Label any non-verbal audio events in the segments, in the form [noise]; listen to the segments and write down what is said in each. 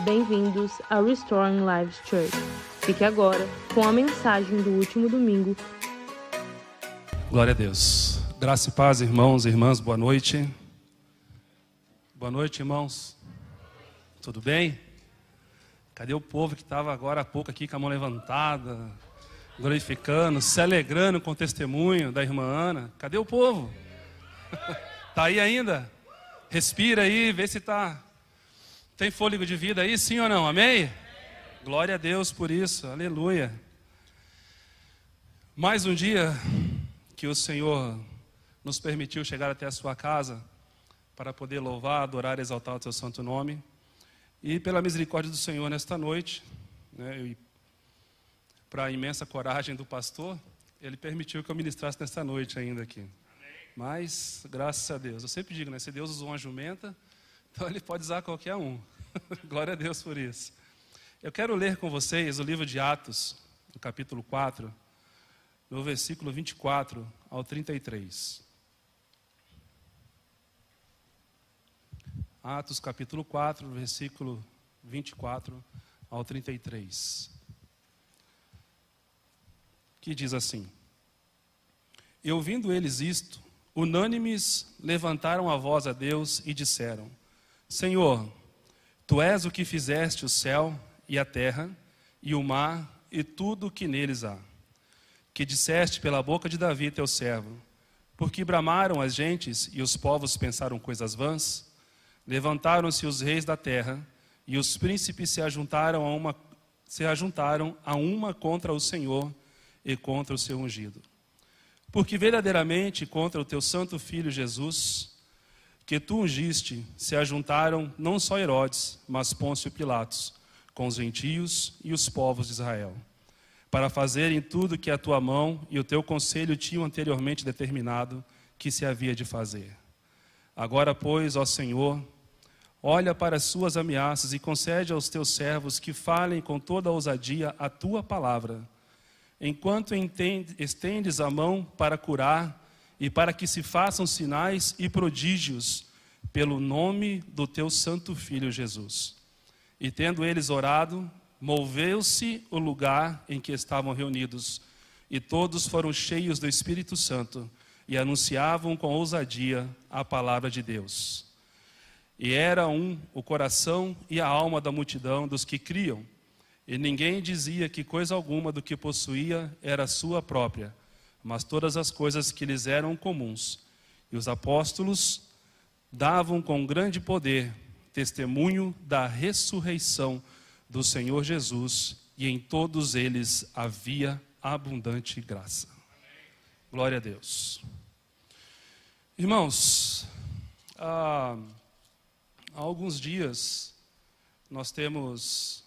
Bem-vindos a Restoring Lives Church. Fique agora com a mensagem do último domingo. Glória a Deus. Graça e paz, irmãos e irmãs, boa noite. Boa noite, irmãos. Tudo bem? Cadê o povo que estava agora há pouco aqui com a mão levantada, glorificando, se alegrando com o testemunho da irmã Ana? Cadê o povo? [laughs] Tá aí ainda? Respira aí, vê se tá tem fôlego de vida aí, sim ou não? Amém? Glória a Deus por isso. Aleluia. Mais um dia que o Senhor nos permitiu chegar até a sua casa para poder louvar, adorar, exaltar o seu santo nome. E pela misericórdia do Senhor nesta noite, né, e para a imensa coragem do pastor, ele permitiu que eu ministrasse nesta noite ainda aqui. Mas, graças a Deus, eu sempre digo, né, se Deus usou uma jumenta, [laughs] então ele pode usar qualquer um. [laughs] Glória a Deus por isso. Eu quero ler com vocês o livro de Atos, no capítulo 4, no versículo 24 ao 33. Atos capítulo 4, versículo 24 ao 33. Que diz assim: E ouvindo eles isto, unânimes levantaram a voz a Deus e disseram: Senhor, tu és o que fizeste o céu e a terra, e o mar e tudo o que neles há. Que disseste pela boca de Davi, teu servo: Porque bramaram as gentes e os povos pensaram coisas vãs? Levantaram-se os reis da terra e os príncipes se ajuntaram a uma se ajuntaram a uma contra o Senhor e contra o seu ungido. Porque verdadeiramente contra o teu santo filho Jesus, que tu ungiste, se ajuntaram não só Herodes, mas Pôncio Pilatos, com os gentios e os povos de Israel, para fazerem tudo que a tua mão e o teu conselho tinham anteriormente determinado que se havia de fazer. Agora, pois, ó Senhor, olha para as suas ameaças e concede aos teus servos que falem com toda a ousadia a tua palavra, enquanto estendes a mão para curar e para que se façam sinais e prodígios pelo nome do teu santo filho Jesus. E tendo eles orado, moveu-se o lugar em que estavam reunidos, e todos foram cheios do Espírito Santo e anunciavam com ousadia a palavra de Deus. E era um o coração e a alma da multidão dos que criam, e ninguém dizia que coisa alguma do que possuía era sua própria, mas todas as coisas que lhes eram comuns. E os apóstolos davam com grande poder testemunho da ressurreição do Senhor Jesus, e em todos eles havia abundante graça. Glória a Deus. Irmãos, há, alguns dias nós temos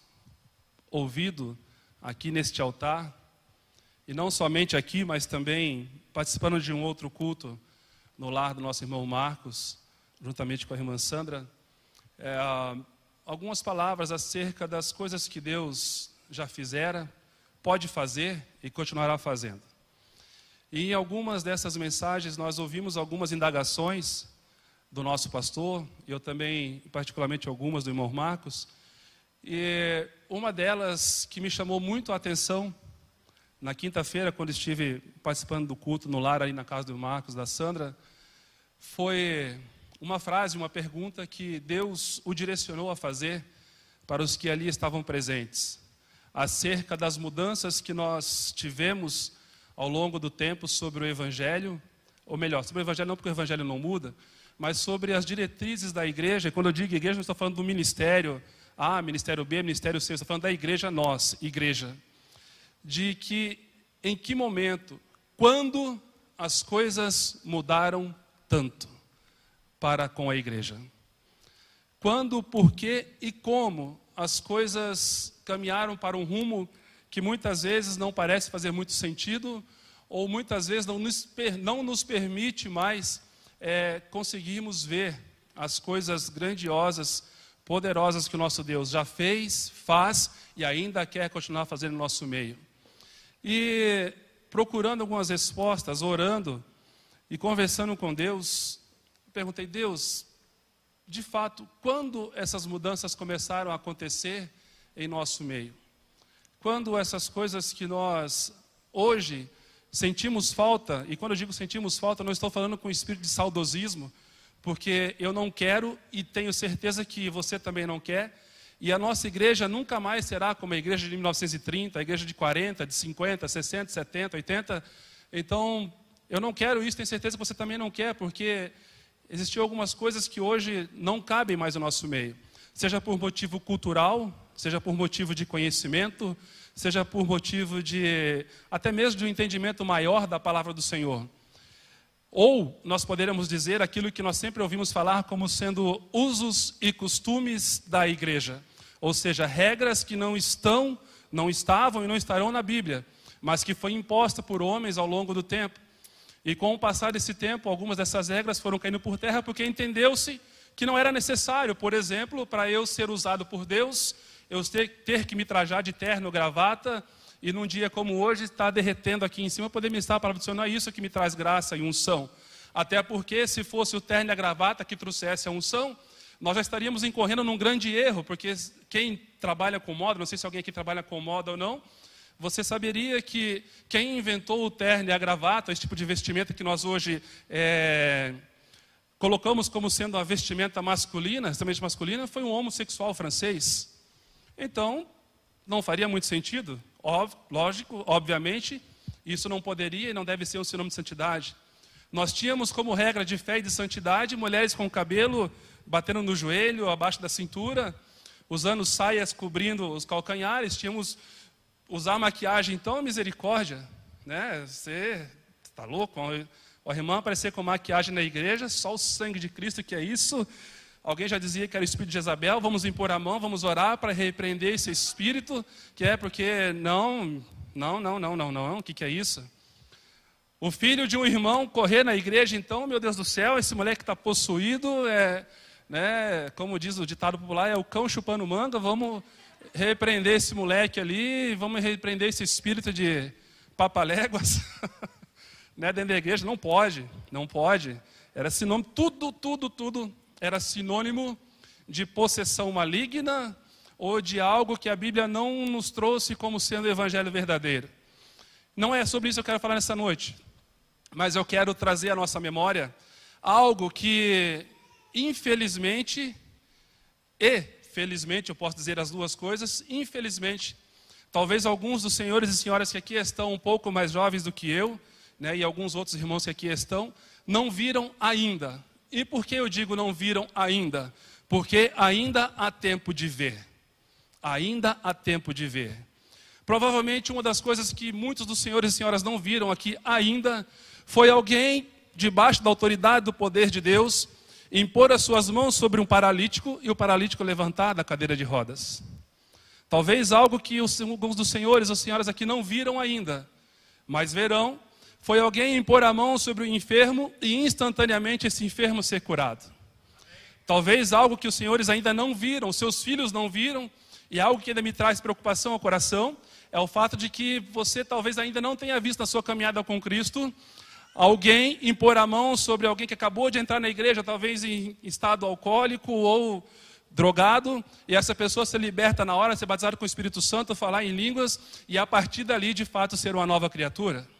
ouvido aqui neste altar, e não somente aqui, mas também participando de um outro culto no lar do nosso irmão Marcos, juntamente com a irmã Sandra, é, algumas palavras acerca das coisas que Deus já fizera, pode fazer e continuará fazendo. E em algumas dessas mensagens nós ouvimos algumas indagações do nosso pastor, eu também, particularmente algumas do irmão Marcos. E uma delas que me chamou muito a atenção na quinta-feira, quando estive participando do culto no lar aí na casa do Marcos, da Sandra, foi uma frase, uma pergunta que Deus o direcionou a fazer para os que ali estavam presentes, acerca das mudanças que nós tivemos ao longo do tempo sobre o Evangelho, ou melhor, sobre o Evangelho não porque o Evangelho não muda, mas sobre as diretrizes da igreja. Quando eu digo igreja, não estou falando do ministério A, ministério B, ministério C, estou falando da igreja nós, igreja. De que em que momento, quando as coisas mudaram tanto para com a igreja? Quando, por que e como as coisas caminharam para um rumo que muitas vezes não parece fazer muito sentido, ou muitas vezes não nos, não nos permite mais é, conseguirmos ver as coisas grandiosas, poderosas que o nosso Deus já fez, faz e ainda quer continuar fazendo no nosso meio. E procurando algumas respostas, orando e conversando com Deus, perguntei: Deus, de fato, quando essas mudanças começaram a acontecer em nosso meio? Quando essas coisas que nós hoje sentimos falta, e quando eu digo sentimos falta, não estou falando com espírito de saudosismo, porque eu não quero e tenho certeza que você também não quer, e a nossa igreja nunca mais será como a igreja de 1930, a igreja de 40, de 50, 60, 70, 80. Então, eu não quero isso, tenho certeza que você também não quer, porque existiam algumas coisas que hoje não cabem mais no nosso meio. Seja por motivo cultural, seja por motivo de conhecimento, seja por motivo de até mesmo de um entendimento maior da palavra do Senhor. Ou nós poderíamos dizer aquilo que nós sempre ouvimos falar como sendo usos e costumes da igreja, ou seja, regras que não estão, não estavam e não estarão na Bíblia, mas que foi imposta por homens ao longo do tempo. E com o passar desse tempo, algumas dessas regras foram caindo por terra porque entendeu-se que não era necessário, por exemplo, para eu ser usado por Deus, eu ter, ter que me trajar de terno, gravata, e num dia como hoje está derretendo aqui em cima, poder me estar para não é isso que me traz graça e unção. Até porque se fosse o terno e a gravata que trouxesse a unção, nós já estaríamos incorrendo num grande erro, porque quem trabalha com moda, não sei se alguém aqui trabalha com moda ou não, você saberia que quem inventou o terno e a gravata, esse tipo de vestimenta que nós hoje é, colocamos como sendo a vestimenta masculina, extremamente masculina, foi um homossexual francês. Então, não faria muito sentido, lógico, obviamente, isso não poderia e não deve ser um sinônimo de santidade. Nós tínhamos como regra de fé e de santidade mulheres com cabelo batendo no joelho, abaixo da cintura, usando saias cobrindo os calcanhares, tínhamos usar maquiagem, então, misericórdia, né? Você está louco? O irmão aparecer com maquiagem na igreja, só o sangue de Cristo, que é isso. Alguém já dizia que era o espírito de Jezabel, vamos impor a mão, vamos orar para repreender esse espírito, que é porque não, não, não, não, não, não, o que, que é isso? O filho de um irmão correr na igreja, então, meu Deus do céu, esse moleque está possuído, é, né, como diz o ditado popular, é o cão chupando manga, vamos repreender esse moleque ali, vamos repreender esse espírito de papaléguas, [laughs] né, dentro da igreja, não pode, não pode. Era sinônimo, tudo, tudo, tudo era sinônimo de possessão maligna ou de algo que a Bíblia não nos trouxe como sendo o evangelho verdadeiro. Não é sobre isso que eu quero falar nessa noite, mas eu quero trazer à nossa memória algo que, infelizmente, e felizmente, eu posso dizer as duas coisas, infelizmente, talvez alguns dos senhores e senhoras que aqui estão um pouco mais jovens do que eu, né, e alguns outros irmãos que aqui estão, não viram ainda. E por que eu digo não viram ainda? Porque ainda há tempo de ver. Ainda há tempo de ver. Provavelmente uma das coisas que muitos dos senhores e senhoras não viram aqui ainda foi alguém debaixo da autoridade do poder de Deus impor as suas mãos sobre um paralítico e o paralítico levantar da cadeira de rodas. Talvez algo que os, alguns dos senhores ou senhoras aqui não viram ainda, mas verão, foi alguém impor a mão sobre o enfermo e instantaneamente esse enfermo ser curado. Talvez algo que os senhores ainda não viram, seus filhos não viram, e algo que ainda me traz preocupação ao coração, é o fato de que você talvez ainda não tenha visto na sua caminhada com Cristo alguém impor a mão sobre alguém que acabou de entrar na igreja, talvez em estado alcoólico ou drogado, e essa pessoa ser liberta na hora, ser batizada com o Espírito Santo, falar em línguas, e a partir dali, de fato, ser uma nova criatura.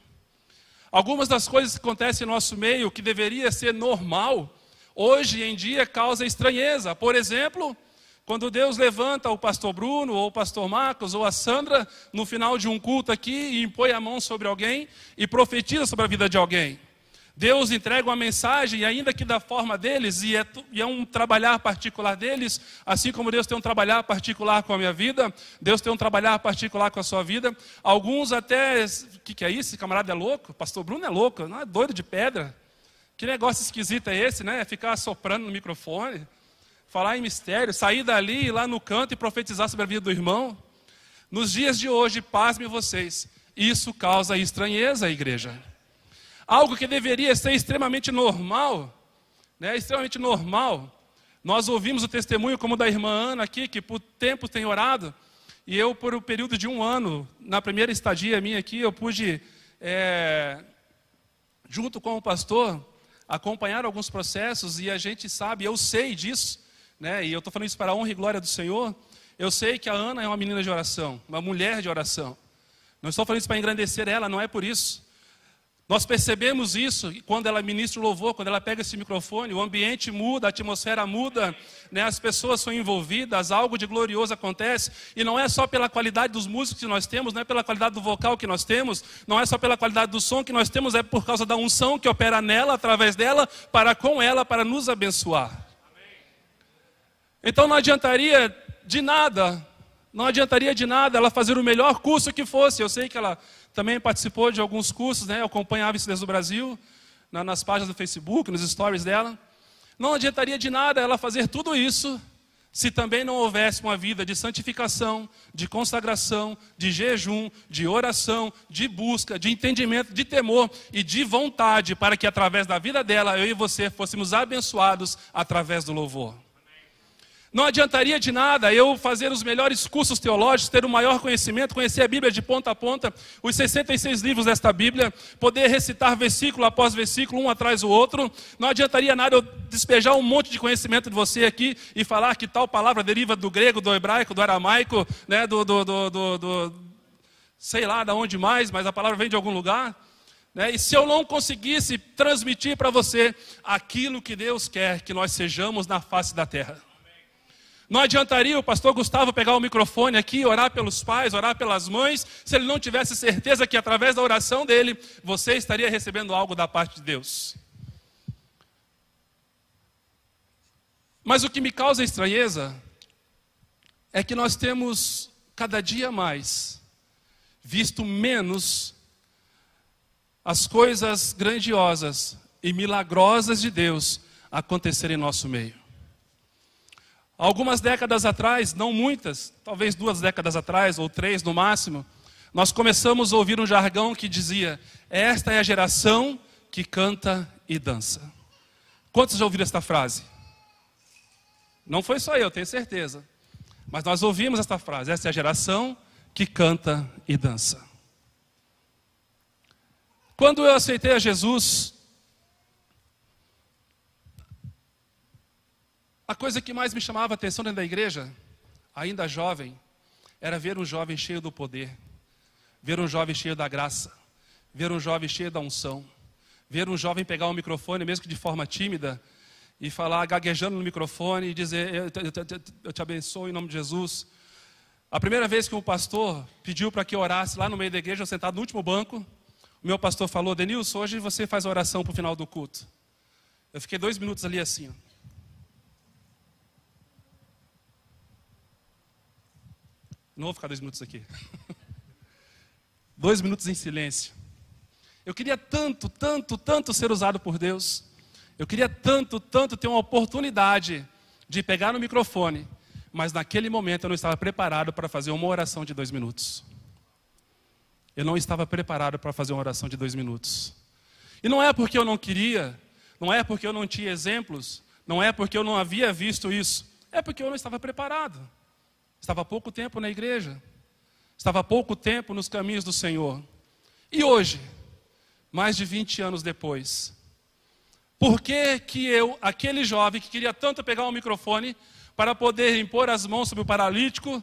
Algumas das coisas que acontecem no nosso meio, que deveria ser normal, hoje em dia causa estranheza. Por exemplo, quando Deus levanta o pastor Bruno, ou o pastor Marcos, ou a Sandra, no final de um culto aqui, e impõe a mão sobre alguém e profetiza sobre a vida de alguém. Deus entrega uma mensagem, ainda que da forma deles, e é, e é, um trabalhar particular deles, assim como Deus tem um trabalhar particular com a minha vida, Deus tem um trabalhar particular com a sua vida. Alguns até, o que, que, é isso? Esse camarada é louco? Pastor Bruno é louco, não é doido de pedra? Que negócio esquisito é esse, né? Ficar soprando no microfone falar em mistério, sair dali, ir lá no canto e profetizar sobre a vida do irmão. Nos dias de hoje, pasme vocês, isso causa estranheza à igreja. Algo que deveria ser extremamente normal, né, extremamente normal. Nós ouvimos o testemunho como da irmã Ana aqui, que por tempo tem orado, e eu, por um período de um ano, na primeira estadia minha aqui, eu pude, é, junto com o pastor, acompanharam alguns processos e a gente sabe, eu sei disso, né? E eu estou falando isso para a honra e glória do Senhor. Eu sei que a Ana é uma menina de oração, uma mulher de oração. Não estou falando isso para engrandecer ela, não é por isso. Nós percebemos isso quando ela ministra o louvor, quando ela pega esse microfone, o ambiente muda, a atmosfera muda, né? as pessoas são envolvidas, algo de glorioso acontece, e não é só pela qualidade dos músicos que nós temos, não é pela qualidade do vocal que nós temos, não é só pela qualidade do som que nós temos, é por causa da unção que opera nela, através dela, para com ela, para nos abençoar. Então não adiantaria de nada, não adiantaria de nada ela fazer o melhor curso que fosse, eu sei que ela também participou de alguns cursos, né? Acompanhava isso desde o Brasil, na, nas páginas do Facebook, nos stories dela. Não adiantaria de nada ela fazer tudo isso se também não houvesse uma vida de santificação, de consagração, de jejum, de oração, de busca, de entendimento, de temor e de vontade, para que através da vida dela, eu e você fôssemos abençoados através do louvor. Não adiantaria de nada eu fazer os melhores cursos teológicos, ter o maior conhecimento, conhecer a Bíblia de ponta a ponta, os 66 livros desta Bíblia, poder recitar versículo após versículo, um atrás do outro. Não adiantaria nada eu despejar um monte de conhecimento de você aqui e falar que tal palavra deriva do grego, do hebraico, do aramaico, né, do, do, do, do, do sei lá de onde mais, mas a palavra vem de algum lugar. Né? E se eu não conseguisse transmitir para você aquilo que Deus quer que nós sejamos na face da terra. Não adiantaria o pastor Gustavo pegar o microfone aqui, orar pelos pais, orar pelas mães, se ele não tivesse certeza que através da oração dele você estaria recebendo algo da parte de Deus. Mas o que me causa estranheza é que nós temos cada dia mais visto menos as coisas grandiosas e milagrosas de Deus acontecerem em nosso meio. Algumas décadas atrás, não muitas, talvez duas décadas atrás, ou três no máximo, nós começamos a ouvir um jargão que dizia: Esta é a geração que canta e dança. Quantos já ouviram esta frase? Não foi só eu, tenho certeza. Mas nós ouvimos esta frase: Esta é a geração que canta e dança. Quando eu aceitei a Jesus, A coisa que mais me chamava a atenção dentro da igreja, ainda jovem, era ver um jovem cheio do poder, ver um jovem cheio da graça, ver um jovem cheio da unção, ver um jovem pegar um microfone, mesmo que de forma tímida, e falar gaguejando no microfone e dizer: Eu te, eu te, eu te abençoo em nome de Jesus. A primeira vez que o pastor pediu para que eu orasse lá no meio da igreja, eu sentado no último banco, o meu pastor falou: Denilson, hoje você faz a oração para o final do culto. Eu fiquei dois minutos ali assim. Ó. Não vou ficar dois minutos aqui. [laughs] dois minutos em silêncio. Eu queria tanto, tanto, tanto ser usado por Deus. Eu queria tanto, tanto ter uma oportunidade de pegar no microfone. Mas naquele momento eu não estava preparado para fazer uma oração de dois minutos. Eu não estava preparado para fazer uma oração de dois minutos. E não é porque eu não queria, não é porque eu não tinha exemplos, não é porque eu não havia visto isso, é porque eu não estava preparado. Estava há pouco tempo na igreja. Estava há pouco tempo nos caminhos do Senhor. E hoje, mais de 20 anos depois, por que, que eu, aquele jovem que queria tanto pegar o um microfone para poder impor as mãos sobre o paralítico,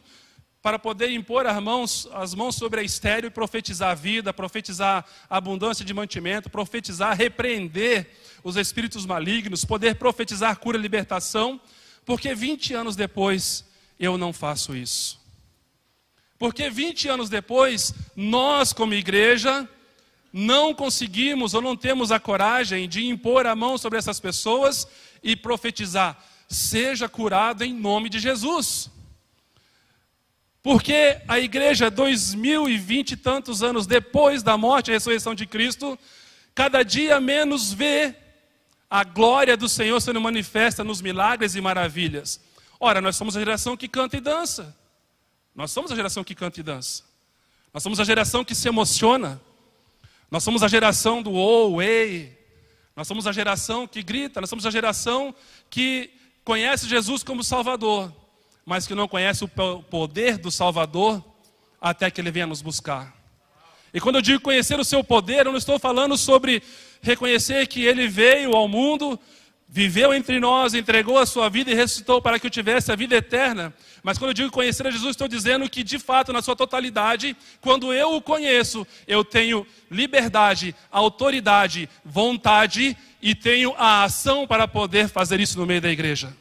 para poder impor as mãos, as mãos sobre a estéreo e profetizar a vida, profetizar a abundância de mantimento, profetizar, repreender os espíritos malignos, poder profetizar cura e libertação, porque 20 anos depois eu não faço isso. Porque 20 anos depois, nós, como igreja, não conseguimos ou não temos a coragem de impor a mão sobre essas pessoas e profetizar: seja curado em nome de Jesus. Porque a igreja, dois mil e vinte e tantos anos depois da morte e ressurreição de Cristo, cada dia menos vê a glória do Senhor sendo manifesta nos milagres e maravilhas. Ora, nós somos a geração que canta e dança. Nós somos a geração que canta e dança. Nós somos a geração que se emociona. Nós somos a geração do ou, oh, ei. Nós somos a geração que grita. Nós somos a geração que conhece Jesus como Salvador, mas que não conhece o poder do Salvador até que ele venha nos buscar. E quando eu digo conhecer o seu poder, eu não estou falando sobre reconhecer que Ele veio ao mundo, viveu entre nós, entregou a sua vida e ressuscitou para que eu tivesse a vida eterna. Mas quando eu digo conhecer a Jesus, estou dizendo que de fato, na sua totalidade, quando eu o conheço, eu tenho liberdade, autoridade, vontade e tenho a ação para poder fazer isso no meio da igreja.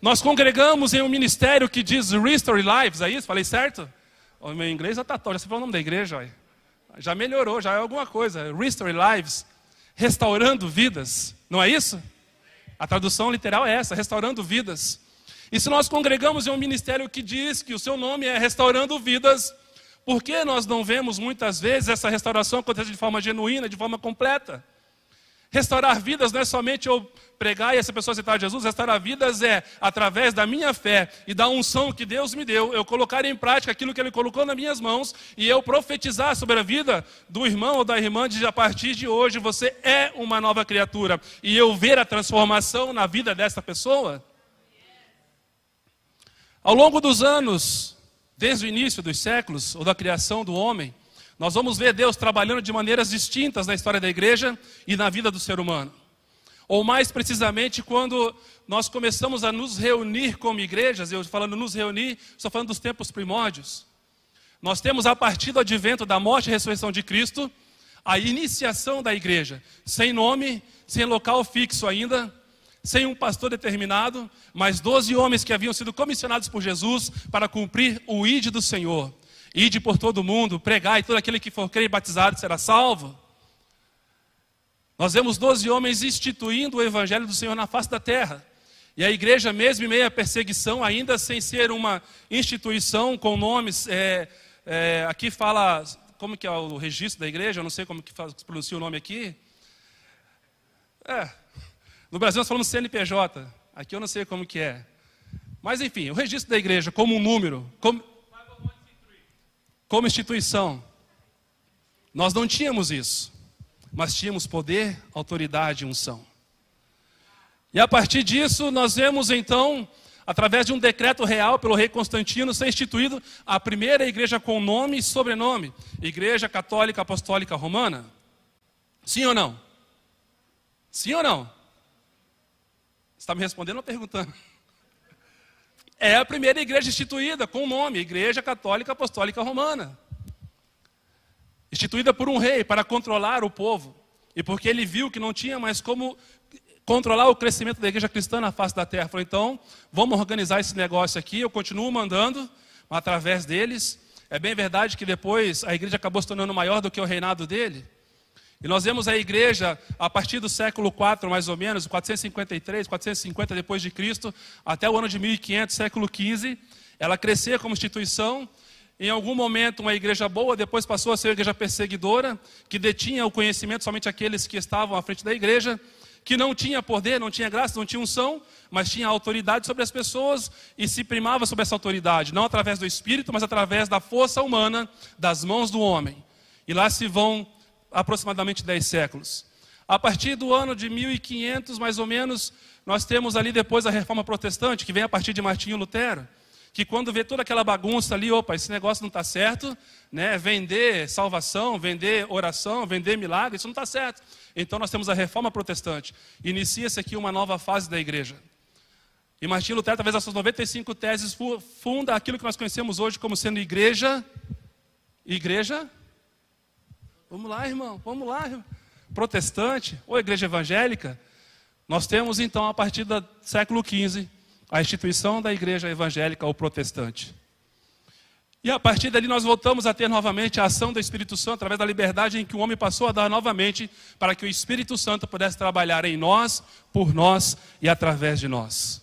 Nós congregamos em um ministério que diz Restore Lives, é isso? Falei certo? O meu inglês já está top, já sei o nome da igreja, já melhorou, já é alguma coisa. Restore Lives, restaurando vidas, não é isso? A tradução literal é essa, restaurando vidas. E se nós congregamos em um ministério que diz que o seu nome é restaurando vidas, por que nós não vemos muitas vezes essa restauração acontecer de forma genuína, de forma completa? Restaurar vidas não é somente eu pregar e essa pessoa aceitar Jesus, restaurar vidas é, através da minha fé e da unção que Deus me deu, eu colocar em prática aquilo que Ele colocou nas minhas mãos e eu profetizar sobre a vida do irmão ou da irmã de a partir de hoje você é uma nova criatura e eu ver a transformação na vida dessa pessoa. Ao longo dos anos, desde o início dos séculos ou da criação do homem, nós vamos ver Deus trabalhando de maneiras distintas na história da igreja e na vida do ser humano. Ou mais precisamente, quando nós começamos a nos reunir como igrejas, eu falando nos reunir, estou falando dos tempos primórdios. Nós temos a partir do advento da morte e ressurreição de Cristo, a iniciação da igreja, sem nome, sem local fixo ainda, sem um pastor determinado, mas doze homens que haviam sido comissionados por Jesus para cumprir o ide do Senhor. Ide por todo mundo, pregai, todo aquele que for crer e batizado será salvo. Nós vemos doze homens instituindo o evangelho do Senhor na face da terra. E a igreja, mesmo em meio à perseguição, ainda sem ser uma instituição com nomes, é, é, aqui fala, como que é o registro da igreja? Eu não sei como que faz, pronuncia o nome aqui. É, no Brasil nós falamos CNPJ, aqui eu não sei como que é. Mas enfim, o registro da igreja como um número, como, como instituição, nós não tínhamos isso, mas tínhamos poder, autoridade e unção. E a partir disso, nós vemos então, através de um decreto real pelo rei Constantino, ser instituído a primeira igreja com nome e sobrenome, Igreja Católica Apostólica Romana. Sim ou não? Sim ou não? Está me respondendo ou perguntando? É a primeira igreja instituída com o nome Igreja Católica Apostólica Romana. Instituída por um rei para controlar o povo. E porque ele viu que não tinha mais como controlar o crescimento da igreja cristã na face da terra. Falou, então, vamos organizar esse negócio aqui. Eu continuo mandando através deles. É bem verdade que depois a igreja acabou se tornando maior do que o reinado dele. E nós vemos a igreja a partir do século 4, mais ou menos, 453, 450 depois de Cristo, até o ano de 1500, século 15, ela crescer como instituição. Em algum momento, uma igreja boa, depois passou a ser uma igreja perseguidora, que detinha o conhecimento somente aqueles que estavam à frente da igreja, que não tinha poder, não tinha graça, não tinha unção, mas tinha autoridade sobre as pessoas e se primava sobre essa autoridade, não através do espírito, mas através da força humana, das mãos do homem. E lá se vão aproximadamente 10 séculos. A partir do ano de 1500, mais ou menos, nós temos ali depois a reforma protestante, que vem a partir de Martinho Lutero, que quando vê toda aquela bagunça ali, opa, esse negócio não está certo, né? vender salvação, vender oração, vender milagre, isso não está certo. Então nós temos a reforma protestante. Inicia-se aqui uma nova fase da igreja. E Martinho Lutero, através das suas 95 teses, funda aquilo que nós conhecemos hoje como sendo igreja, igreja Vamos lá, irmão, vamos lá. Protestante ou igreja evangélica, nós temos então, a partir do século XV, a instituição da igreja evangélica ou protestante. E a partir dali nós voltamos a ter novamente a ação do Espírito Santo, através da liberdade em que o homem passou a dar novamente, para que o Espírito Santo pudesse trabalhar em nós, por nós e através de nós.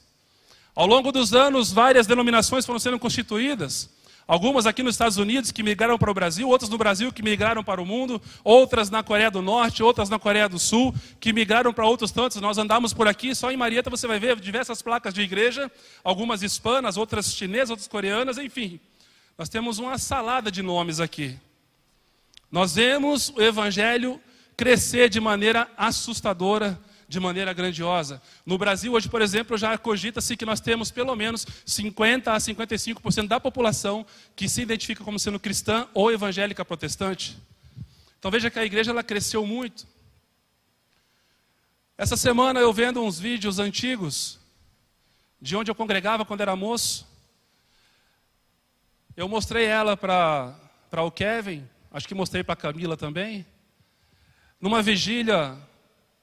Ao longo dos anos, várias denominações foram sendo constituídas. Algumas aqui nos Estados Unidos que migraram para o Brasil, outras no Brasil que migraram para o mundo, outras na Coreia do Norte, outras na Coreia do Sul, que migraram para outros tantos. Nós andamos por aqui, só em Marieta você vai ver diversas placas de igreja, algumas hispanas, outras chinesas, outras coreanas, enfim. Nós temos uma salada de nomes aqui. Nós vemos o evangelho crescer de maneira assustadora de maneira grandiosa. No Brasil, hoje, por exemplo, já cogita-se que nós temos pelo menos 50 a 55% da população que se identifica como sendo cristã ou evangélica protestante. Então veja que a igreja ela cresceu muito. Essa semana eu vendo uns vídeos antigos de onde eu congregava quando era moço. Eu mostrei ela para o Kevin, acho que mostrei para a Camila também. Numa vigília,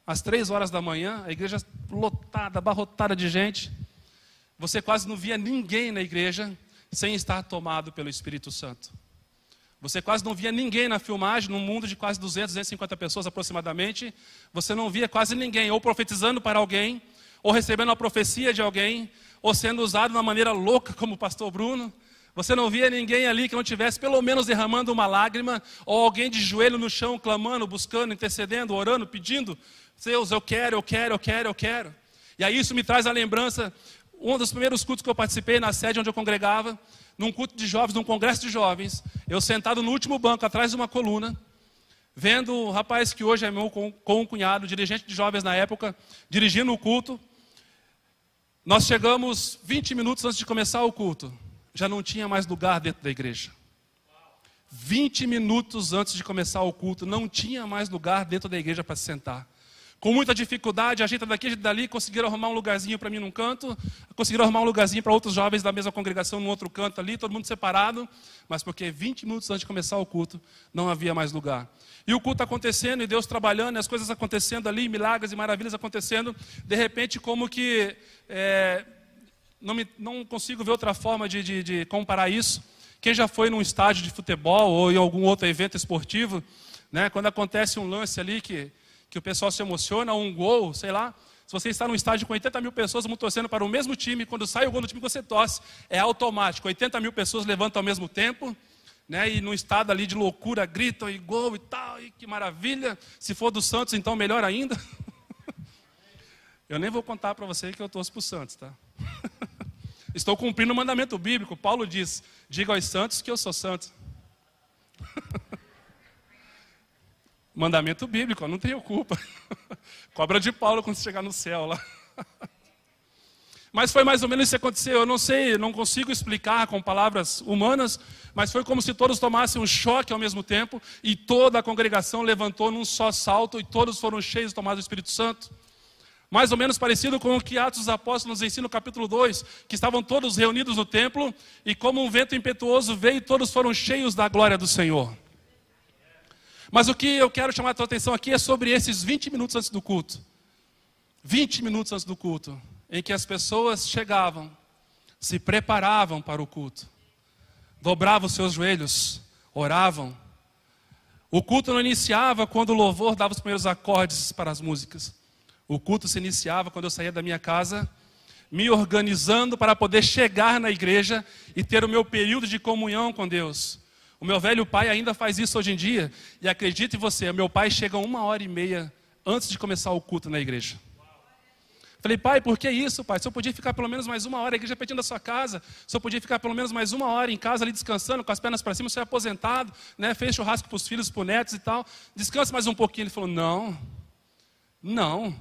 às três horas da manhã, a igreja lotada, abarrotada de gente. Você quase não via ninguém na igreja sem estar tomado pelo Espírito Santo. Você quase não via ninguém na filmagem, num mundo de quase 200, 250 pessoas aproximadamente. Você não via quase ninguém, ou profetizando para alguém, ou recebendo a profecia de alguém, ou sendo usado de uma maneira louca, como o pastor Bruno. Você não via ninguém ali que não tivesse pelo menos derramando uma lágrima, ou alguém de joelho no chão, clamando, buscando, intercedendo, orando, pedindo: Deus, eu quero, eu quero, eu quero, eu quero. E aí isso me traz a lembrança, um dos primeiros cultos que eu participei na sede onde eu congregava, num culto de jovens, num congresso de jovens, eu sentado no último banco, atrás de uma coluna, vendo o rapaz que hoje é meu com um cunhado, dirigente de jovens na época, dirigindo o culto. Nós chegamos 20 minutos antes de começar o culto já não tinha mais lugar dentro da igreja. 20 minutos antes de começar o culto, não tinha mais lugar dentro da igreja para se sentar. Com muita dificuldade, ajeita daqui, ajeita dali, conseguiram arrumar um lugarzinho para mim num canto, conseguiram arrumar um lugarzinho para outros jovens da mesma congregação no outro canto ali, todo mundo separado, mas porque 20 minutos antes de começar o culto, não havia mais lugar. E o culto acontecendo, e Deus trabalhando, e as coisas acontecendo ali, milagres e maravilhas acontecendo, de repente, como que é, não, me, não consigo ver outra forma de, de, de comparar isso. Quem já foi num estádio de futebol ou em algum outro evento esportivo, né, quando acontece um lance ali que, que o pessoal se emociona, um gol, sei lá, se você está num estádio com 80 mil pessoas, torcendo para o mesmo time, quando sai o gol do time que você torce, é automático. 80 mil pessoas levantam ao mesmo tempo, né, e num estado ali de loucura, gritam e gol e tal, e que maravilha. Se for do Santos, então melhor ainda. [laughs] Eu nem vou contar para você que eu torço para o Santos, tá? Estou cumprindo o mandamento bíblico. Paulo diz: diga aos santos que eu sou santo. [laughs] mandamento bíblico, não tenho culpa. [laughs] Cobra de Paulo quando chegar no céu lá. [laughs] Mas foi mais ou menos isso que aconteceu. Eu não sei, não consigo explicar com palavras humanas, mas foi como se todos tomassem um choque ao mesmo tempo e toda a congregação levantou num só salto e todos foram cheios tomados do Espírito Santo. Mais ou menos parecido com o que Atos dos Apóstolos ensina no capítulo 2, que estavam todos reunidos no templo e como um vento impetuoso veio todos foram cheios da glória do Senhor. Mas o que eu quero chamar a tua atenção aqui é sobre esses 20 minutos antes do culto. 20 minutos antes do culto, em que as pessoas chegavam, se preparavam para o culto, dobravam os seus joelhos, oravam. O culto não iniciava quando o louvor dava os primeiros acordes para as músicas. O culto se iniciava quando eu saía da minha casa, me organizando para poder chegar na igreja e ter o meu período de comunhão com Deus. O meu velho pai ainda faz isso hoje em dia, e acredite você, meu pai chega uma hora e meia antes de começar o culto na igreja. Falei, pai, por que isso, pai? Se eu podia ficar pelo menos mais uma hora, a igreja pertinho da sua casa, se eu podia ficar pelo menos mais uma hora em casa ali descansando, com as pernas para cima, você é aposentado, né? fez churrasco para os filhos, para os netos e tal, descansa mais um pouquinho. Ele falou, não, não,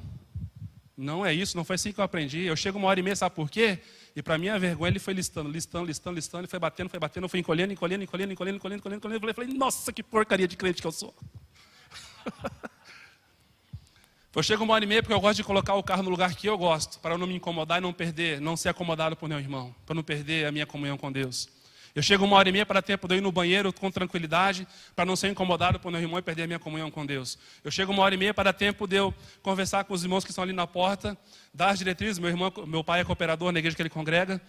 não é isso, não foi assim que eu aprendi. Eu chego uma hora e meia, sabe por quê? E para minha vergonha, ele foi listando, listando, listando, listando, e foi batendo, foi batendo, foi encolhendo, encolhendo, encolhendo, encolhendo, encolhendo, encolhendo, encolhendo. Eu falei, nossa, que porcaria de crente que eu sou. [laughs] eu chego uma hora e meia porque eu gosto de colocar o carro no lugar que eu gosto, para eu não me incomodar e não perder, não ser acomodado por meu irmão, para não perder a minha comunhão com Deus. Eu chego uma hora e meia para tempo de eu ir no banheiro com tranquilidade, para não ser incomodado por meu irmão e perder a minha comunhão com Deus. Eu chego uma hora e meia para tempo de eu conversar com os irmãos que estão ali na porta, dar as diretrizes. Meu irmão, meu pai é cooperador na igreja que ele congrega,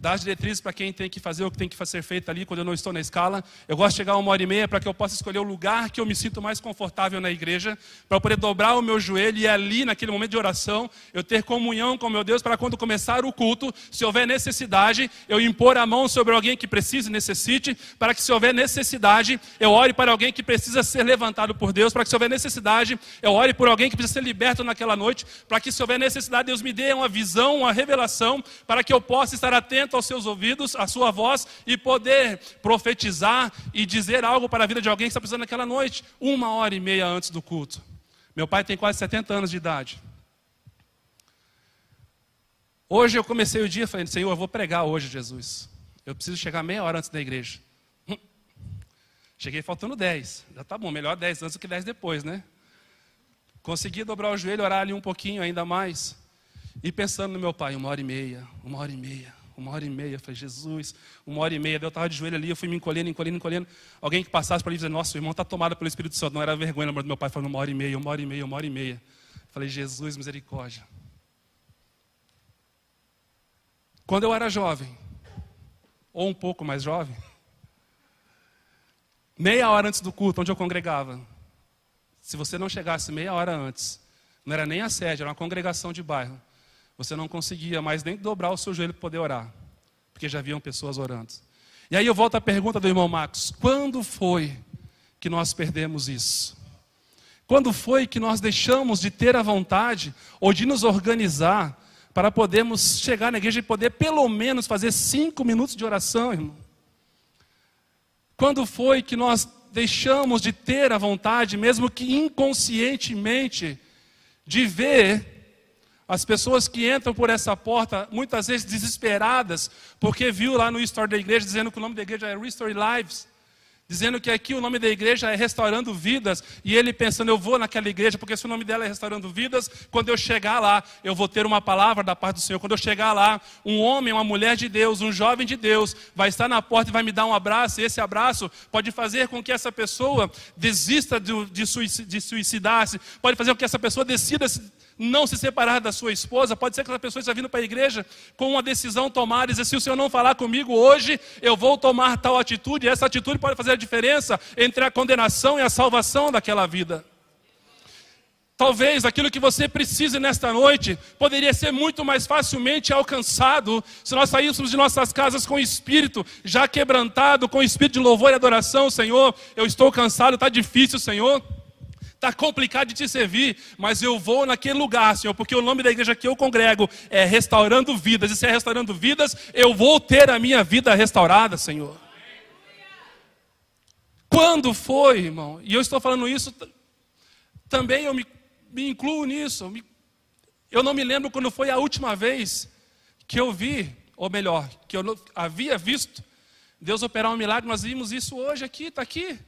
dar as diretrizes para quem tem que fazer o que tem que ser feito ali quando eu não estou na escala. Eu gosto de chegar uma hora e meia para que eu possa escolher o lugar que eu me sinto mais confortável na igreja, para poder dobrar o meu joelho e ali, naquele momento de oração, eu ter comunhão com meu Deus para quando começar o culto, se houver necessidade, eu impor a mão sobre alguém que precise e necessite, para que se houver necessidade, eu ore para alguém que precisa ser levantado por Deus, para que se houver necessidade, eu ore por alguém que precisa ser liberto naquela noite, para que se houver necessidade, Deus me dê uma visão, uma revelação, para que eu possa estar atento aos seus ouvidos, à sua voz e poder profetizar e dizer algo para a vida de alguém que está precisando naquela noite, uma hora e meia antes do culto. Meu pai tem quase 70 anos de idade. Hoje eu comecei o dia falando, Senhor, eu vou pregar hoje, Jesus. Eu preciso chegar meia hora antes da igreja. [laughs] Cheguei faltando 10. Já tá bom, melhor 10 antes do que 10 depois, né? Consegui dobrar o joelho, orar ali um pouquinho ainda mais. E pensando no meu pai, uma hora e meia, uma hora e meia, uma hora e meia. Eu falei, Jesus, uma hora e meia. Eu estava de joelho ali, eu fui me encolhendo, encolhendo, encolhendo. Alguém que passasse para ali dizer, nossa, o irmão está tomado pelo Espírito Santo. Não era vergonha, no do meu pai falando uma hora e meia, uma hora e meia, uma hora e meia. Eu falei, Jesus, misericórdia. Quando eu era jovem, ou um pouco mais jovem, meia hora antes do culto, onde eu congregava, se você não chegasse meia hora antes, não era nem a sede, era uma congregação de bairro, você não conseguia mais nem dobrar o seu joelho para poder orar, porque já haviam pessoas orando. E aí eu volto à pergunta do irmão Marcos: quando foi que nós perdemos isso? Quando foi que nós deixamos de ter a vontade ou de nos organizar para podermos chegar na igreja e poder pelo menos fazer cinco minutos de oração, irmão? Quando foi que nós deixamos de ter a vontade, mesmo que inconscientemente, de ver as pessoas que entram por essa porta, muitas vezes desesperadas, porque viu lá no story da igreja dizendo que o nome da igreja é Restore Lives dizendo que aqui o nome da igreja é Restaurando Vidas, e ele pensando, eu vou naquela igreja, porque se o nome dela é Restaurando Vidas, quando eu chegar lá, eu vou ter uma palavra da parte do Senhor. Quando eu chegar lá, um homem, uma mulher de Deus, um jovem de Deus, vai estar na porta e vai me dar um abraço, e esse abraço pode fazer com que essa pessoa desista de suicidar-se, pode fazer com que essa pessoa decida não se separar da sua esposa. Pode ser que essa pessoa esteja vindo para a igreja com uma decisão tomada e dizer: se o Senhor não falar comigo hoje, eu vou tomar tal atitude. E essa atitude pode fazer a diferença entre a condenação e a salvação daquela vida. Talvez aquilo que você precise nesta noite poderia ser muito mais facilmente alcançado se nós saíssemos de nossas casas com o espírito já quebrantado, com o espírito de louvor e adoração, Senhor. Eu estou cansado, está difícil, Senhor. Está complicado de te servir, mas eu vou naquele lugar, Senhor, porque o nome da igreja que eu congrego é Restaurando Vidas. E se é Restaurando Vidas, eu vou ter a minha vida restaurada, Senhor. Quando foi, irmão? E eu estou falando isso, também eu me, me incluo nisso. Eu não me lembro quando foi a última vez que eu vi, ou melhor, que eu havia visto Deus operar um milagre. Nós vimos isso hoje aqui, está aqui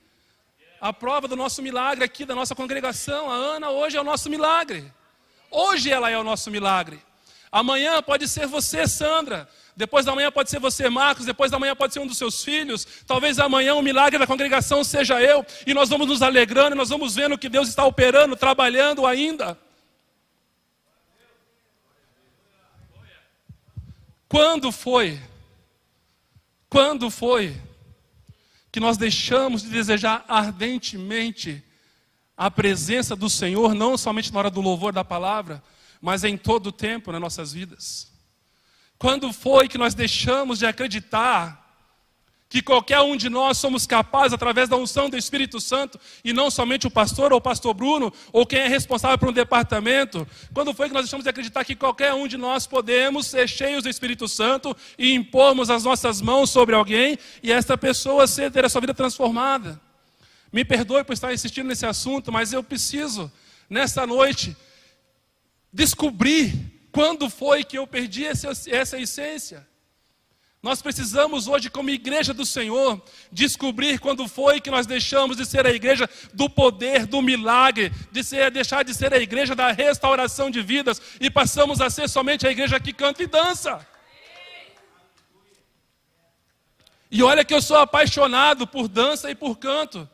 a prova do nosso milagre aqui, da nossa congregação. A Ana hoje é o nosso milagre. Hoje ela é o nosso milagre. Amanhã pode ser você, Sandra. Depois da manhã pode ser você, Marcos. Depois da manhã pode ser um dos seus filhos. Talvez amanhã o milagre da congregação seja eu. E nós vamos nos alegrando, nós vamos vendo que Deus está operando, trabalhando ainda. Quando foi? Quando foi que nós deixamos de desejar ardentemente a presença do Senhor, não somente na hora do louvor da palavra, mas em todo o tempo nas nossas vidas? Quando foi que nós deixamos de acreditar que qualquer um de nós somos capazes, através da unção do Espírito Santo, e não somente o pastor ou o pastor Bruno, ou quem é responsável por um departamento, quando foi que nós deixamos de acreditar que qualquer um de nós podemos ser cheios do Espírito Santo e impormos as nossas mãos sobre alguém e esta pessoa ser, ter a sua vida transformada? Me perdoe por estar insistindo nesse assunto, mas eu preciso, nesta noite, descobrir quando foi que eu perdi essa, essa essência. Nós precisamos hoje, como igreja do Senhor, descobrir quando foi que nós deixamos de ser a igreja do poder, do milagre, de ser, deixar de ser a igreja da restauração de vidas e passamos a ser somente a igreja que canta e dança. E olha que eu sou apaixonado por dança e por canto.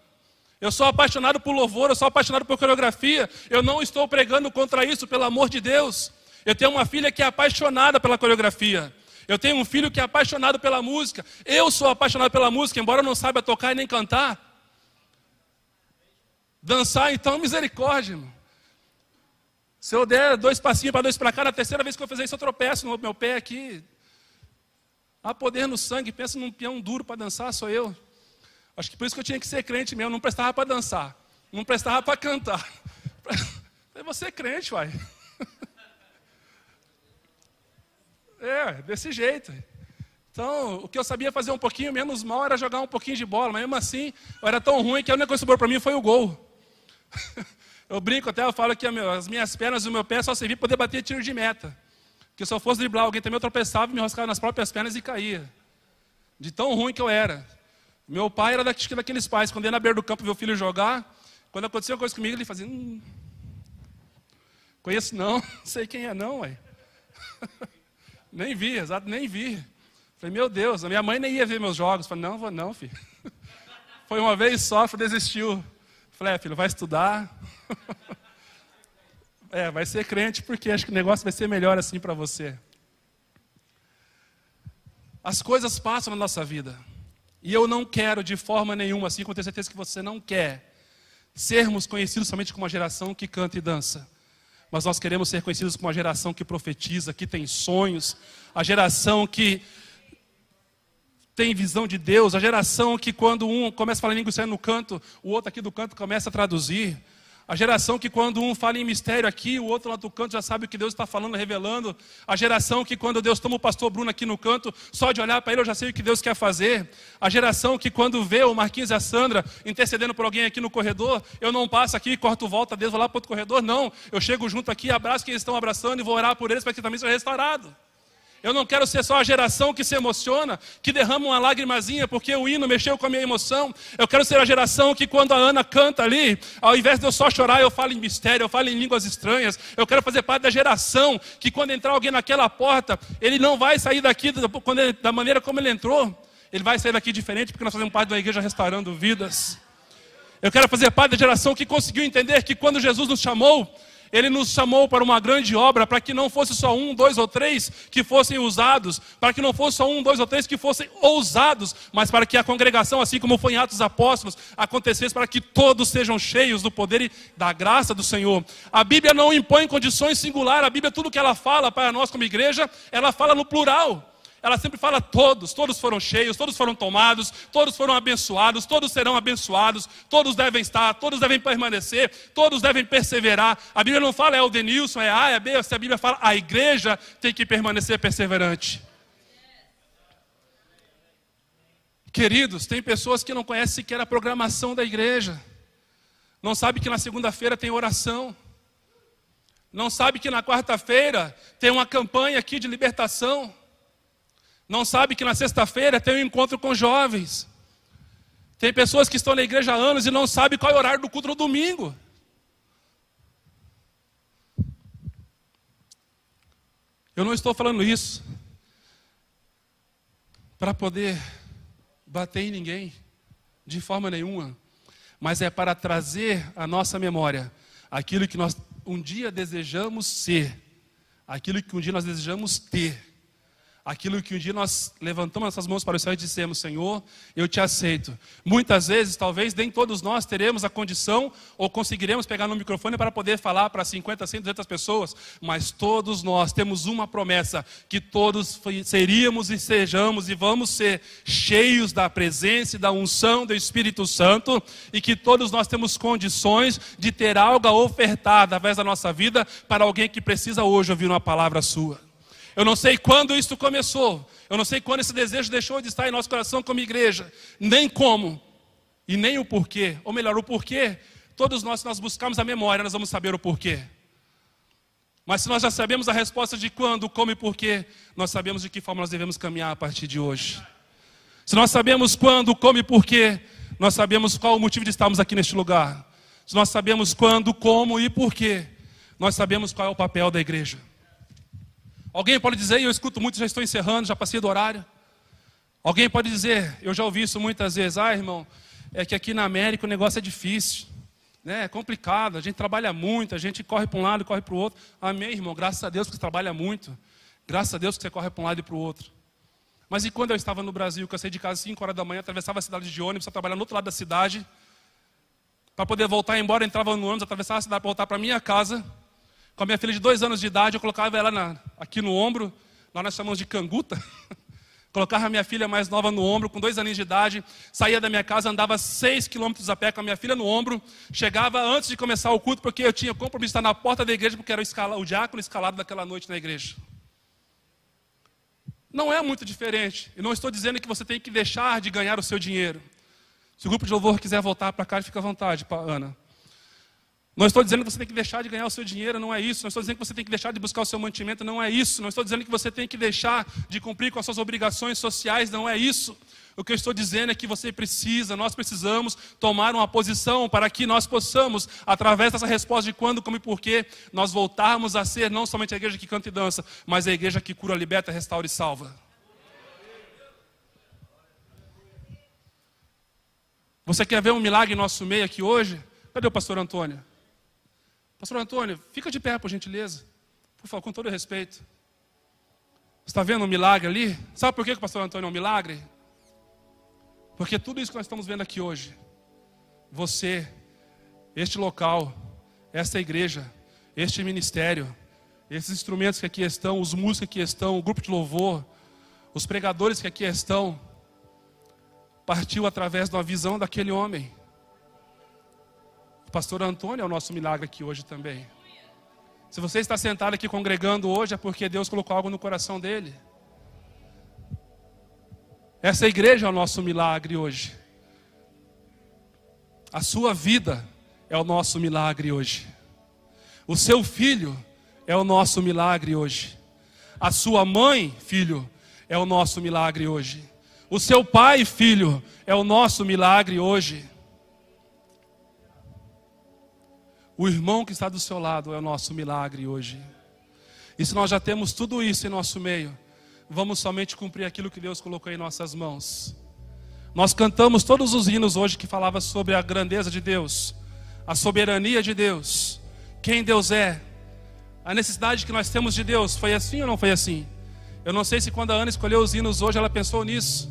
Eu sou apaixonado por louvor, eu sou apaixonado por coreografia. Eu não estou pregando contra isso, pelo amor de Deus. Eu tenho uma filha que é apaixonada pela coreografia. Eu tenho um filho que é apaixonado pela música. Eu sou apaixonado pela música, embora eu não saiba tocar e nem cantar. Dançar, então, misericórdia, irmão. Se eu der dois passinhos para dois para cá, na terceira vez que eu fizer isso, eu tropeço no meu pé aqui. Há poder no sangue, pensa num peão duro para dançar, sou eu. Acho que por isso que eu tinha que ser crente mesmo, não prestava para dançar, não prestava para cantar. [laughs] Você é crente, uai. [laughs] É, desse jeito. Então, o que eu sabia fazer um pouquinho menos mal era jogar um pouquinho de bola, mas mesmo assim, eu era tão ruim que a única coisa que sobrou para mim foi o gol. [laughs] eu brinco até, eu falo que as minhas pernas e o meu pé só serviam para poder bater tiro de meta. Porque se eu fosse driblar alguém também, eu tropeçava, me enroscava nas próprias pernas e caía. De tão ruim que eu era. Meu pai era daqueles pais, quando ia na beira do campo ver o filho jogar, quando acontecia uma coisa comigo, ele fazia. Hum. Conheço não, [laughs] não sei quem é não, ué. [laughs] nem vi, exato, nem vi. Falei, meu Deus, a minha mãe nem ia ver meus jogos. Falei, não, vou não, filho. [laughs] Foi uma vez só, desistiu. Falei, é, filho, vai estudar. [laughs] é, vai ser crente porque acho que o negócio vai ser melhor assim para você. As coisas passam na nossa vida. E eu não quero de forma nenhuma, assim tenho certeza que você não quer, sermos conhecidos somente como uma geração que canta e dança. Mas nós queremos ser conhecidos como uma geração que profetiza, que tem sonhos, a geração que tem visão de Deus, a geração que quando um começa a falar língua no canto, o outro aqui do canto começa a traduzir. A geração que quando um fala em mistério aqui, o outro lá do canto já sabe o que Deus está falando, revelando. A geração que quando Deus toma o pastor Bruno aqui no canto, só de olhar para ele eu já sei o que Deus quer fazer. A geração que quando vê o Marquinhos e a Sandra intercedendo por alguém aqui no corredor, eu não passo aqui, corto volta, Deus vou lá para outro corredor, não. Eu chego junto aqui, abraço quem eles estão abraçando e vou orar por eles para que também seja restaurado. Eu não quero ser só a geração que se emociona, que derrama uma lágrimazinha porque o hino mexeu com a minha emoção. Eu quero ser a geração que quando a Ana canta ali, ao invés de eu só chorar, eu falo em mistério, eu falo em línguas estranhas. Eu quero fazer parte da geração que quando entrar alguém naquela porta, ele não vai sair daqui da maneira como ele entrou. Ele vai sair daqui diferente porque nós fazemos parte da igreja restaurando vidas. Eu quero fazer parte da geração que conseguiu entender que quando Jesus nos chamou, ele nos chamou para uma grande obra, para que não fosse só um, dois ou três que fossem usados, para que não fosse só um, dois ou três que fossem ousados, mas para que a congregação, assim como foi em Atos Apóstolos, acontecesse para que todos sejam cheios do poder e da graça do Senhor. A Bíblia não impõe condições singulares, a Bíblia, tudo que ela fala para nós como igreja, ela fala no plural. Ela sempre fala todos, todos foram cheios, todos foram tomados, todos foram abençoados, todos serão abençoados, todos devem estar, todos devem permanecer, todos devem perseverar. A Bíblia não fala é o Denilson, é A, é B, a Bíblia fala a igreja tem que permanecer perseverante. Queridos, tem pessoas que não conhecem sequer a programação da igreja. Não sabe que na segunda-feira tem oração. Não sabe que na quarta-feira tem uma campanha aqui de libertação. Não sabe que na sexta-feira tem um encontro com jovens. Tem pessoas que estão na igreja há anos e não sabem qual é o horário do culto no domingo. Eu não estou falando isso para poder bater em ninguém, de forma nenhuma, mas é para trazer à nossa memória aquilo que nós um dia desejamos ser, aquilo que um dia nós desejamos ter aquilo que um dia nós levantamos nossas mãos para o céu e dissemos: Senhor, eu te aceito. Muitas vezes, talvez nem todos nós teremos a condição ou conseguiremos pegar no microfone para poder falar para 50, 100, 200 pessoas, mas todos nós temos uma promessa: que todos seríamos e sejamos e vamos ser cheios da presença e da unção do Espírito Santo e que todos nós temos condições de ter algo a ofertar através da nossa vida para alguém que precisa hoje ouvir uma palavra sua. Eu não sei quando isso começou. Eu não sei quando esse desejo deixou de estar em nosso coração como igreja. Nem como. E nem o porquê. Ou melhor, o porquê. Todos nós, se nós buscarmos a memória, nós vamos saber o porquê. Mas se nós já sabemos a resposta de quando, como e porquê, nós sabemos de que forma nós devemos caminhar a partir de hoje. Se nós sabemos quando, como e porquê, nós sabemos qual o motivo de estarmos aqui neste lugar. Se nós sabemos quando, como e porquê, nós sabemos qual é o papel da igreja. Alguém pode dizer, eu escuto muito, já estou encerrando, já passei do horário. Alguém pode dizer, eu já ouvi isso muitas vezes, ah, irmão, é que aqui na América o negócio é difícil, né? é complicado, a gente trabalha muito, a gente corre para um lado e corre para o outro. Amém, irmão, graças a Deus que você trabalha muito, graças a Deus que você corre para um lado e para o outro. Mas e quando eu estava no Brasil, que eu saí de casa às 5 horas da manhã, atravessava a cidade de ônibus, para trabalhar no outro lado da cidade, para poder voltar embora, entrava no ônibus, atravessava a cidade para voltar para minha casa, com a minha filha de dois anos de idade, eu colocava ela na, aqui no ombro, lá nós chamamos de canguta. [laughs] colocava a minha filha mais nova no ombro, com dois aninhos de idade, saía da minha casa, andava seis quilômetros a pé com a minha filha no ombro, chegava antes de começar o culto, porque eu tinha compromisso de estar na porta da igreja, porque era o, escala, o diácono escalado daquela noite na igreja. Não é muito diferente. E não estou dizendo que você tem que deixar de ganhar o seu dinheiro. Se o grupo de louvor quiser voltar para cá, fica à vontade, Ana. Não estou dizendo que você tem que deixar de ganhar o seu dinheiro, não é isso. Não estou dizendo que você tem que deixar de buscar o seu mantimento, não é isso. Não estou dizendo que você tem que deixar de cumprir com as suas obrigações sociais, não é isso. O que eu estou dizendo é que você precisa, nós precisamos tomar uma posição para que nós possamos, através dessa resposta de quando, como e porquê, nós voltarmos a ser não somente a igreja que canta e dança, mas a igreja que cura, liberta, restaura e salva. Você quer ver um milagre em nosso meio aqui hoje? Cadê o pastor Antônio? Pastor Antônio, fica de pé, por gentileza. Por favor, com todo respeito. Está vendo um milagre ali? Sabe por que o pastor Antônio é um milagre? Porque tudo isso que nós estamos vendo aqui hoje, você, este local, esta igreja, este ministério, esses instrumentos que aqui estão, os músicos que aqui estão, o grupo de louvor, os pregadores que aqui estão, partiu através de uma visão daquele homem. O pastor Antônio é o nosso milagre aqui hoje também. Se você está sentado aqui congregando hoje, é porque Deus colocou algo no coração dele. Essa igreja é o nosso milagre hoje. A sua vida é o nosso milagre hoje. O seu filho é o nosso milagre hoje. A sua mãe, filho, é o nosso milagre hoje. O seu pai, filho, é o nosso milagre hoje. O irmão que está do seu lado é o nosso milagre hoje. E se nós já temos tudo isso em nosso meio, vamos somente cumprir aquilo que Deus colocou em nossas mãos. Nós cantamos todos os hinos hoje que falava sobre a grandeza de Deus, a soberania de Deus, quem Deus é, a necessidade que nós temos de Deus. Foi assim ou não foi assim? Eu não sei se quando a Ana escolheu os hinos hoje ela pensou nisso,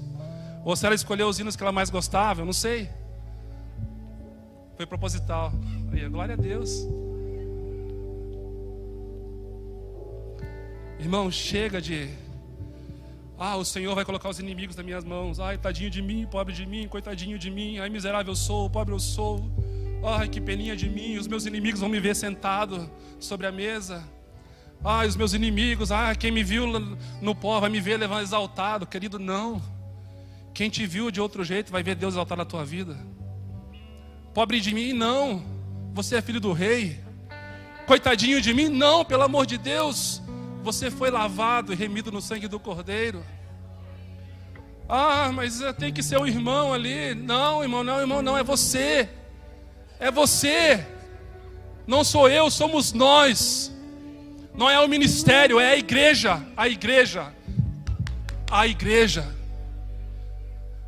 ou se ela escolheu os hinos que ela mais gostava, eu não sei. Foi proposital. Aí, glória a Deus. Irmão, chega de ah, o Senhor vai colocar os inimigos nas minhas mãos. Ai, tadinho de mim, pobre de mim, coitadinho de mim. Ai, miserável eu sou, pobre eu sou. Ai, que peninha de mim. Os meus inimigos vão me ver sentado sobre a mesa. Ai, os meus inimigos, ah, quem me viu no pó vai me ver levando exaltado. Querido, não. Quem te viu de outro jeito vai ver Deus exaltar na tua vida. Pobre de mim, não. Você é filho do rei. Coitadinho de mim, não, pelo amor de Deus. Você foi lavado e remido no sangue do Cordeiro. Ah, mas tem que ser o irmão ali. Não, irmão, não, irmão, não, é você. É você. Não sou eu, somos nós. Não é o ministério, é a igreja. A igreja. A igreja.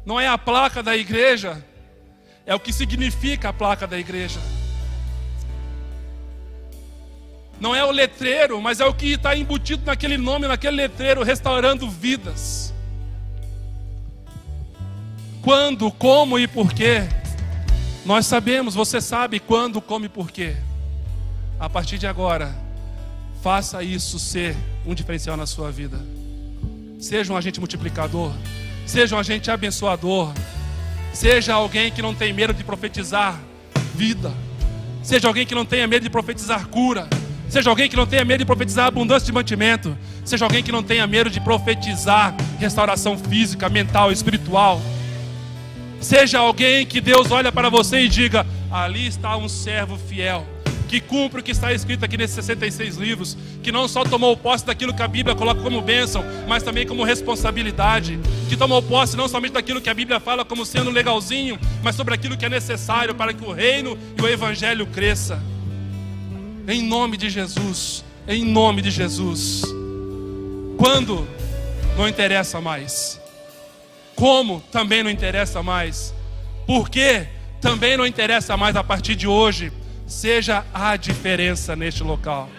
Não é a placa da igreja, é o que significa a placa da igreja. Não é o letreiro, mas é o que está embutido naquele nome, naquele letreiro, restaurando vidas. Quando, como e porquê? Nós sabemos, você sabe quando, como e porquê. A partir de agora, faça isso ser um diferencial na sua vida. Seja um agente multiplicador, seja um agente abençoador, seja alguém que não tem medo de profetizar vida, seja alguém que não tenha medo de profetizar cura Seja alguém que não tenha medo de profetizar abundância de mantimento. Seja alguém que não tenha medo de profetizar restauração física, mental, espiritual. Seja alguém que Deus olha para você e diga: ali está um servo fiel que cumpre o que está escrito aqui nesses 66 livros, que não só tomou posse daquilo que a Bíblia coloca como bênção, mas também como responsabilidade, que tomou posse não somente daquilo que a Bíblia fala como sendo legalzinho, mas sobre aquilo que é necessário para que o reino e o evangelho cresça. Em nome de Jesus. Em nome de Jesus. Quando? Não interessa mais. Como? Também não interessa mais. Por quê? Também não interessa mais a partir de hoje. Seja a diferença neste local.